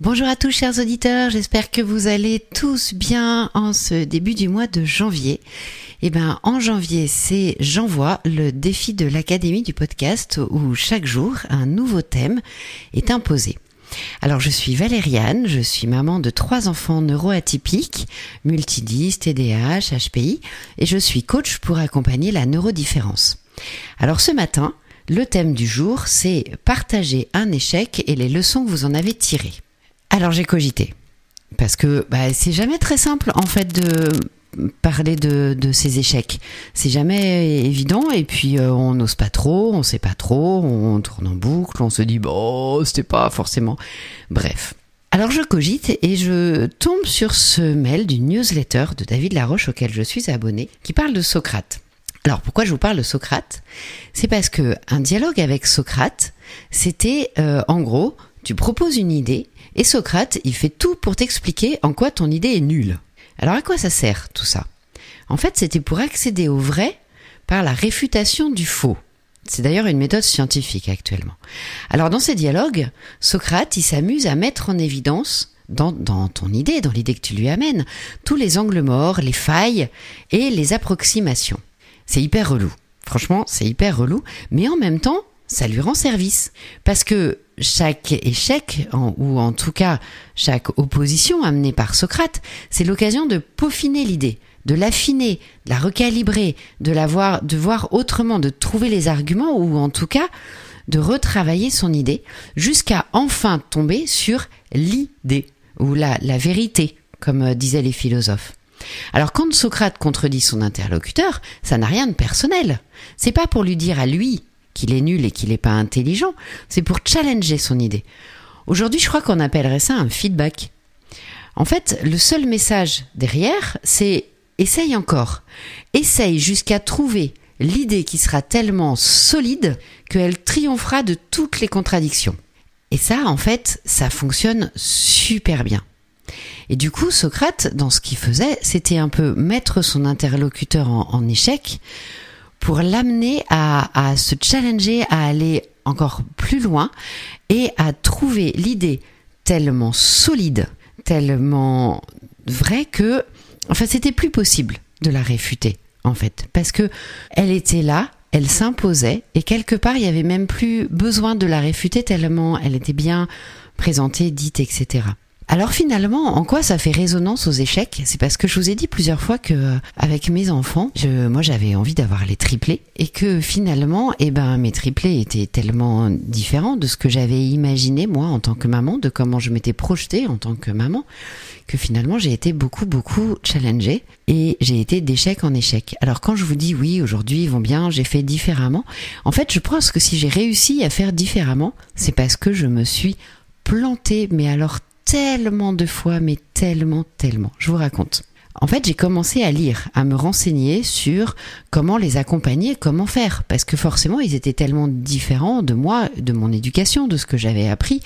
Bonjour à tous chers auditeurs, j'espère que vous allez tous bien en ce début du mois de janvier. Eh ben, en janvier, c'est J'envoie le défi de l'Académie du podcast où chaque jour un nouveau thème est imposé. Alors, je suis Valériane, je suis maman de trois enfants neuroatypiques, multidis, TDAH, HPI, et je suis coach pour accompagner la neurodifférence. Alors, ce matin, le thème du jour, c'est partager un échec et les leçons que vous en avez tirées. Alors j'ai cogité. Parce que bah, c'est jamais très simple en fait de parler de, de ces échecs. C'est jamais évident et puis euh, on n'ose pas trop, on sait pas trop, on tourne en boucle, on se dit bon c'était pas forcément. Bref. Alors je cogite et je tombe sur ce mail d'une newsletter de David Laroche auquel je suis abonné qui parle de Socrate. Alors pourquoi je vous parle de Socrate? C'est parce que un dialogue avec Socrate, c'était euh, en gros, tu proposes une idée et Socrate, il fait tout pour t'expliquer en quoi ton idée est nulle. Alors à quoi ça sert tout ça? En fait, c'était pour accéder au vrai par la réfutation du faux. C'est d'ailleurs une méthode scientifique actuellement. Alors dans ces dialogues, Socrate, il s'amuse à mettre en évidence dans, ton idée, dans l'idée que tu lui amènes, tous les angles morts, les failles et les approximations. C'est hyper relou. Franchement, c'est hyper relou, mais en même temps, ça lui rend service. Parce que chaque échec, ou en tout cas chaque opposition amenée par Socrate, c'est l'occasion de peaufiner l'idée, de l'affiner, de la recalibrer, de la voir, de voir autrement, de trouver les arguments, ou en tout cas de retravailler son idée, jusqu'à enfin tomber sur l'idée, ou la, la vérité, comme disaient les philosophes. Alors quand Socrate contredit son interlocuteur, ça n'a rien de personnel. C'est pas pour lui dire à lui qu'il est nul et qu'il n'est pas intelligent, c'est pour challenger son idée. Aujourd'hui, je crois qu'on appellerait ça un feedback. En fait, le seul message derrière, c'est essaye encore. Essaye jusqu'à trouver l'idée qui sera tellement solide qu'elle triomphera de toutes les contradictions. Et ça, en fait, ça fonctionne super bien. Et du coup, Socrate, dans ce qu'il faisait, c'était un peu mettre son interlocuteur en, en échec pour l'amener à, se challenger, à aller encore plus loin et à trouver l'idée tellement solide, tellement vraie que, enfin, c'était plus possible de la réfuter, en fait, parce que elle était là, elle s'imposait et quelque part, il y avait même plus besoin de la réfuter tellement elle était bien présentée, dite, etc. Alors finalement, en quoi ça fait résonance aux échecs? C'est parce que je vous ai dit plusieurs fois que euh, avec mes enfants, je, moi j'avais envie d'avoir les triplés et que finalement, eh ben mes triplés étaient tellement différents de ce que j'avais imaginé moi en tant que maman, de comment je m'étais projetée en tant que maman, que finalement j'ai été beaucoup beaucoup challengée et j'ai été d'échec en échec. Alors quand je vous dis oui, aujourd'hui ils vont bien, j'ai fait différemment, en fait je pense que si j'ai réussi à faire différemment, c'est parce que je me suis plantée, mais alors tellement de fois, mais tellement, tellement. Je vous raconte. En fait, j'ai commencé à lire, à me renseigner sur comment les accompagner, comment faire, parce que forcément, ils étaient tellement différents de moi, de mon éducation, de ce que j'avais appris,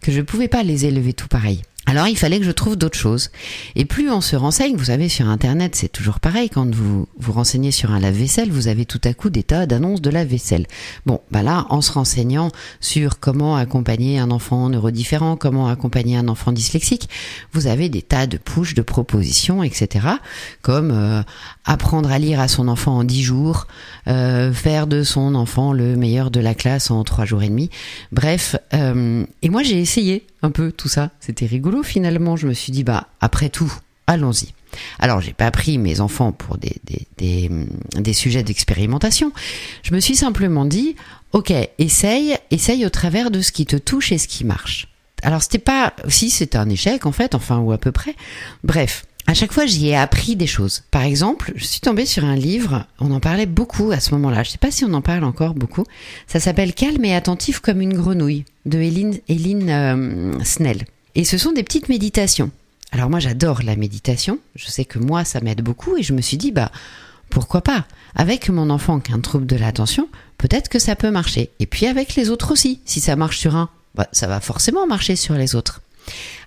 que je ne pouvais pas les élever tout pareil. Alors il fallait que je trouve d'autres choses. Et plus on se renseigne, vous savez, sur Internet, c'est toujours pareil. Quand vous vous renseignez sur un lave-vaisselle, vous avez tout à coup des tas d'annonces de lave-vaisselle. Bon, bah là, en se renseignant sur comment accompagner un enfant neurodifférent, comment accompagner un enfant dyslexique, vous avez des tas de push, de propositions, etc. Comme euh, apprendre à lire à son enfant en dix jours, euh, faire de son enfant le meilleur de la classe en trois jours et demi. Bref, euh, et moi j'ai essayé un peu tout ça. C'était rigolo finalement. Je me suis dit, bah, après tout, allons-y. Alors, j'ai pas pris mes enfants pour des, des, des, des sujets d'expérimentation. Je me suis simplement dit, ok, essaye, essaye au travers de ce qui te touche et ce qui marche. Alors, c'était pas, si c'était un échec en fait, enfin, ou à peu près. Bref. À chaque fois, j'y ai appris des choses. Par exemple, je suis tombée sur un livre, on en parlait beaucoup à ce moment-là, je sais pas si on en parle encore beaucoup. Ça s'appelle Calme et attentif comme une grenouille de Eileen, Eileen euh, Snell. Et ce sont des petites méditations. Alors moi j'adore la méditation, je sais que moi ça m'aide beaucoup et je me suis dit bah pourquoi pas? Avec mon enfant qui a un trouble de l'attention, peut-être que ça peut marcher. Et puis avec les autres aussi, si ça marche sur un, bah, ça va forcément marcher sur les autres.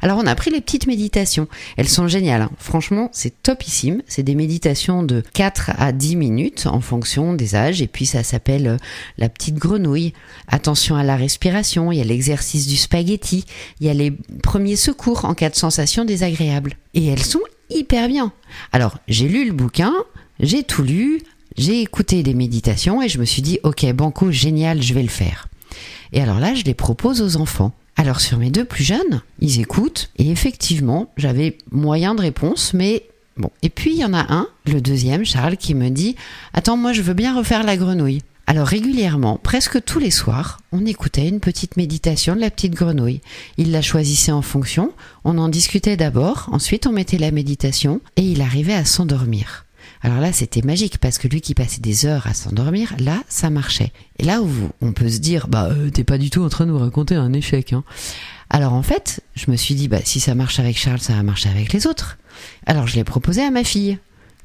Alors on a pris les petites méditations. Elles sont géniales. hein. Franchement, c'est topissime. C'est des méditations de 4 à 10 minutes en fonction des âges. Et puis ça s'appelle euh, la petite grenouille. Attention à la respiration. Il y a l'exercice du spaghetti. Il y a les premiers secours en cas de sensation désagréable. Et elles sont hyper bien. Alors j'ai lu le bouquin, j'ai tout lu, j'ai écouté des méditations et je me suis dit ok banco génial, je vais le faire. Et alors là, je les propose aux enfants. Alors sur mes deux plus jeunes, ils écoutent et effectivement, j'avais moyen de réponse, mais bon. Et puis il y en a un, le deuxième, Charles, qui me dit "Attends, moi je veux bien refaire la grenouille." Alors régulièrement, presque tous les soirs, on écoutait une petite méditation de la petite grenouille. Il la choisissait en fonction, on en discutait d'abord, ensuite on mettait la méditation et il arrivait à s'endormir. Alors là, c'était magique parce que lui qui passait des heures à s'endormir, là, ça marchait. Et là où on peut se dire, bah, euh, t'es pas du tout en train de nous raconter un échec. Hein. Alors en fait, je me suis dit, bah, si ça marche avec Charles, ça va marcher avec les autres. Alors je l'ai proposé à ma fille,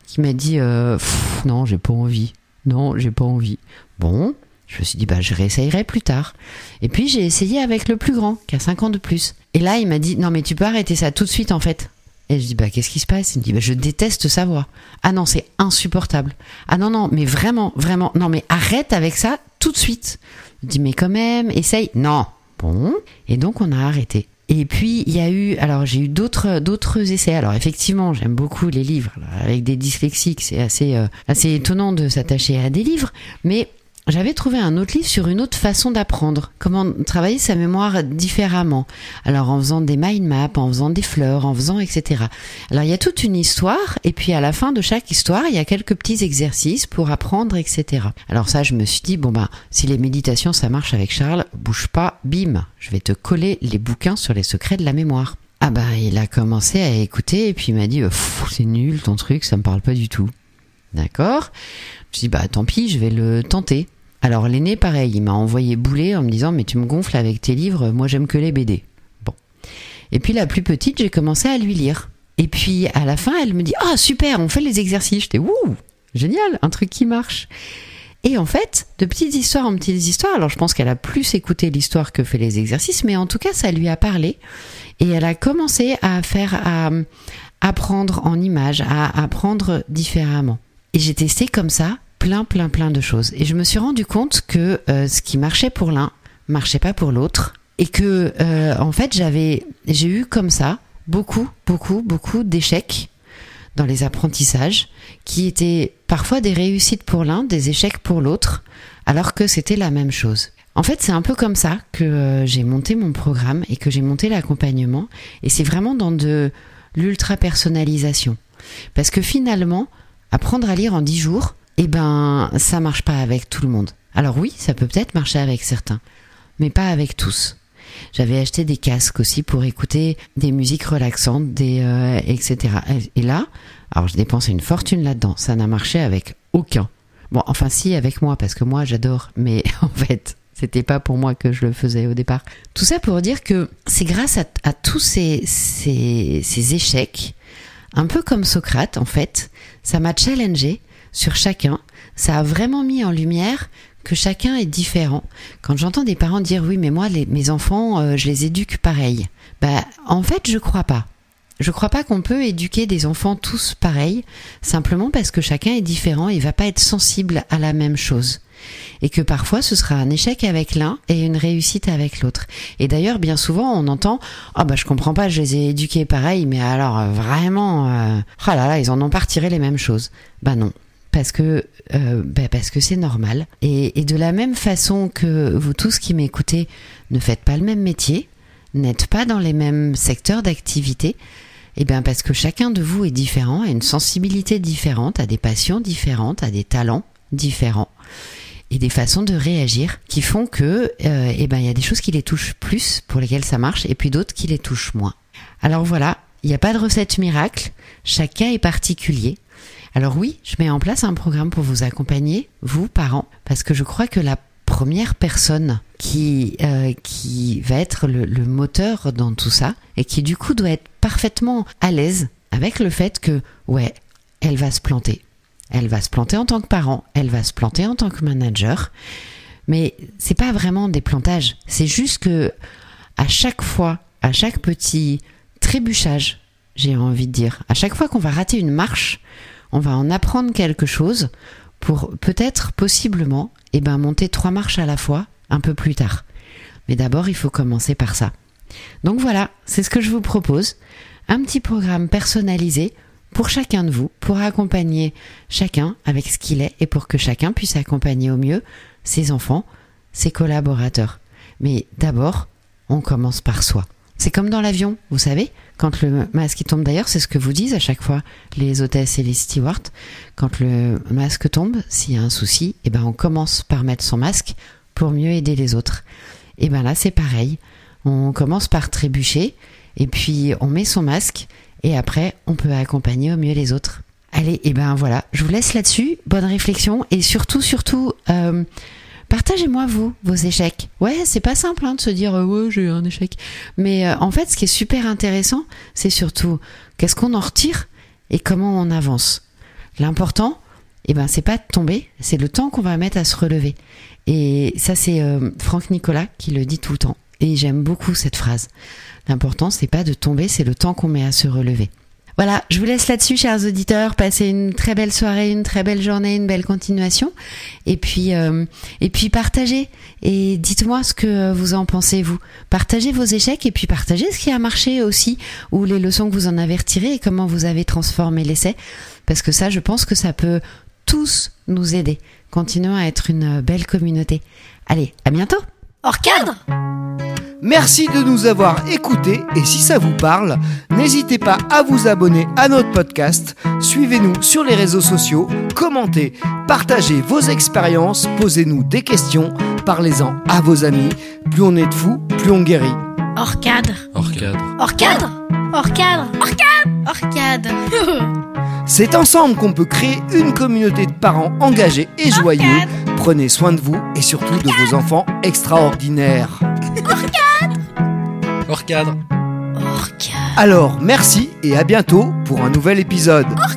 qui m'a dit, euh, non, j'ai pas envie. Non, j'ai pas envie. Bon, je me suis dit, bah, je réessayerai plus tard. Et puis j'ai essayé avec le plus grand, qui a 5 ans de plus. Et là, il m'a dit, non, mais tu peux arrêter ça tout de suite en fait. Et je dis bah qu'est-ce qui se passe? Il me dit bah je déteste sa voix. Ah non c'est insupportable. Ah non non mais vraiment vraiment non mais arrête avec ça tout de suite. Je dis mais quand même essaye. Non bon et donc on a arrêté. Et puis il y a eu alors j'ai eu d'autres d'autres essais. Alors effectivement j'aime beaucoup les livres avec des dyslexiques c'est assez euh, assez étonnant de s'attacher à des livres mais j'avais trouvé un autre livre sur une autre façon d'apprendre, comment travailler sa mémoire différemment. Alors en faisant des mind maps, en faisant des fleurs, en faisant etc. Alors il y a toute une histoire et puis à la fin de chaque histoire il y a quelques petits exercices pour apprendre etc. Alors ça je me suis dit bon bah si les méditations ça marche avec Charles, bouge pas, bim, je vais te coller les bouquins sur les secrets de la mémoire. Ah bah il a commencé à écouter et puis il m'a dit Pff, c'est nul ton truc, ça me parle pas du tout. D'accord Je dis bah tant pis, je vais le tenter. Alors l'aîné, pareil, il m'a envoyé bouler en me disant mais tu me gonfles avec tes livres, moi j'aime que les BD. Bon. Et puis la plus petite, j'ai commencé à lui lire. Et puis à la fin, elle me dit ah super, on fait les exercices. J'étais ouh génial, un truc qui marche. Et en fait, de petites histoires en petites histoires, alors je pense qu'elle a plus écouté l'histoire que fait les exercices, mais en tout cas, ça lui a parlé. Et elle a commencé à faire, à apprendre en images, à apprendre différemment. Et j'ai testé comme ça plein, plein, plein de choses. Et je me suis rendu compte que euh, ce qui marchait pour l'un marchait pas pour l'autre. Et que, euh, en fait, j'avais, j'ai eu comme ça beaucoup, beaucoup, beaucoup d'échecs dans les apprentissages qui étaient parfois des réussites pour l'un, des échecs pour l'autre, alors que c'était la même chose. En fait, c'est un peu comme ça que euh, j'ai monté mon programme et que j'ai monté l'accompagnement. Et c'est vraiment dans de l'ultra personnalisation. Parce que finalement, apprendre à lire en 10 jours, eh ben, ça marche pas avec tout le monde. Alors oui, ça peut peut-être marcher avec certains, mais pas avec tous. J'avais acheté des casques aussi pour écouter des musiques relaxantes, des euh, etc. Et là, alors je dépensais une fortune là-dedans. Ça n'a marché avec aucun. Bon, enfin si avec moi parce que moi j'adore, mais en fait c'était pas pour moi que je le faisais au départ. Tout ça pour dire que c'est grâce à, tous ces, ces échecs, un peu comme Socrate en fait, ça m'a challengé sur chacun. Ça a vraiment mis en lumière que chacun est différent. Quand j'entends des parents dire oui, mais moi, mes enfants, euh, je les éduque pareil. Bah, en fait, je crois pas. Je crois pas qu'on peut éduquer des enfants tous pareils, simplement parce que chacun est différent et va pas être sensible à la même chose. Et que parfois ce sera un échec avec l'un et une réussite avec l'autre. Et d'ailleurs, bien souvent, on entend Ah oh bah je comprends pas, je les ai éduqués pareil, mais alors euh, vraiment, euh, oh là là, ils en ont pas retiré les mêmes choses. Bah non, parce que euh, bah parce que c'est normal. Et, et, de la même façon que vous tous qui m'écoutez ne faites pas le même métier, n'êtes pas dans les mêmes secteurs d'activité, et bien parce que chacun de vous est différent, a une sensibilité différente, a des passions différentes, a des talents différents et des façons de réagir qui font que euh, et ben il y a des choses qui les touchent plus pour lesquelles ça marche et puis d'autres qui les touchent moins. Alors voilà, il n'y a pas de recette miracle, chaque cas est particulier. Alors oui, je mets en place un programme pour vous accompagner, vous, parents, parce que je crois que la première personne qui, euh, qui va être le, le moteur dans tout ça et qui du coup doit être parfaitement à l'aise avec le fait que, ouais, elle va se planter. Elle va se planter en tant que parent, elle va se planter en tant que manager. Mais c'est pas vraiment des plantages. C'est juste que à chaque fois, à chaque petit trébuchage, j'ai envie de dire, à chaque fois qu'on va rater une marche, on va en apprendre quelque chose pour peut-être, possiblement, eh ben, monter trois marches à la fois un peu plus tard. Mais d'abord, il faut commencer par ça. Donc voilà, c'est ce que je vous propose. Un petit programme personnalisé pour chacun de vous, pour accompagner chacun avec ce qu'il est et pour que chacun puisse accompagner au mieux ses enfants, ses collaborateurs. Mais d'abord, on commence par soi. C'est comme dans l'avion, vous savez, quand le masque tombe d'ailleurs, c'est ce que vous disent à chaque fois les hôtesses et les stewards. Quand le masque tombe, s'il y a un souci, eh ben on commence par mettre son masque pour mieux aider les autres. Et ben là c'est pareil, on commence par trébucher et puis on met son masque et après on peut accompagner au mieux les autres. Allez, et ben voilà, je vous laisse là-dessus. Bonne réflexion et surtout, surtout, euh, partagez-moi vous vos échecs. Ouais, c'est pas simple hein, de se dire euh, ouais j'ai eu un échec, mais euh, en fait, ce qui est super intéressant, c'est surtout qu'est-ce qu'on en retire et comment on avance. L'important, eh ben c'est pas de tomber, c'est le temps qu'on va mettre à se relever. Et ça, c'est Franck Nicolas qui le dit tout le temps. Et j'aime beaucoup cette phrase. L'important, c'est pas de tomber, c'est le temps qu'on met à se relever. Voilà, je vous laisse là-dessus, chers auditeurs. Passez une très belle soirée, une très belle journée, une belle continuation. Et puis, euh, et puis partagez. Et dites-moi ce que vous en pensez, vous. Partagez vos échecs et puis partagez ce qui a marché aussi, ou les leçons que vous en avez retirées et comment vous avez transformé l'essai. Parce que ça, je pense que ça peut tous nous aider. Continuons à être une belle communauté. Allez, à bientôt Hors cadre Merci de nous avoir écoutés et si ça vous parle, n'hésitez pas à vous abonner à notre podcast, suivez-nous sur les réseaux sociaux, commentez, partagez vos expériences, posez-nous des questions, parlez-en à vos amis. Plus on est de fous, plus on guérit. Hors cadre Hors cadre. Hors cadre Hors cadre Hors cadre Hors cadre C'est ensemble qu'on peut créer une communauté de parents engagés et joyeux. Prenez soin de vous et surtout de vos enfants extraordinaires. Hors cadre. Hors cadre Alors, merci et à bientôt pour un nouvel épisode. Hors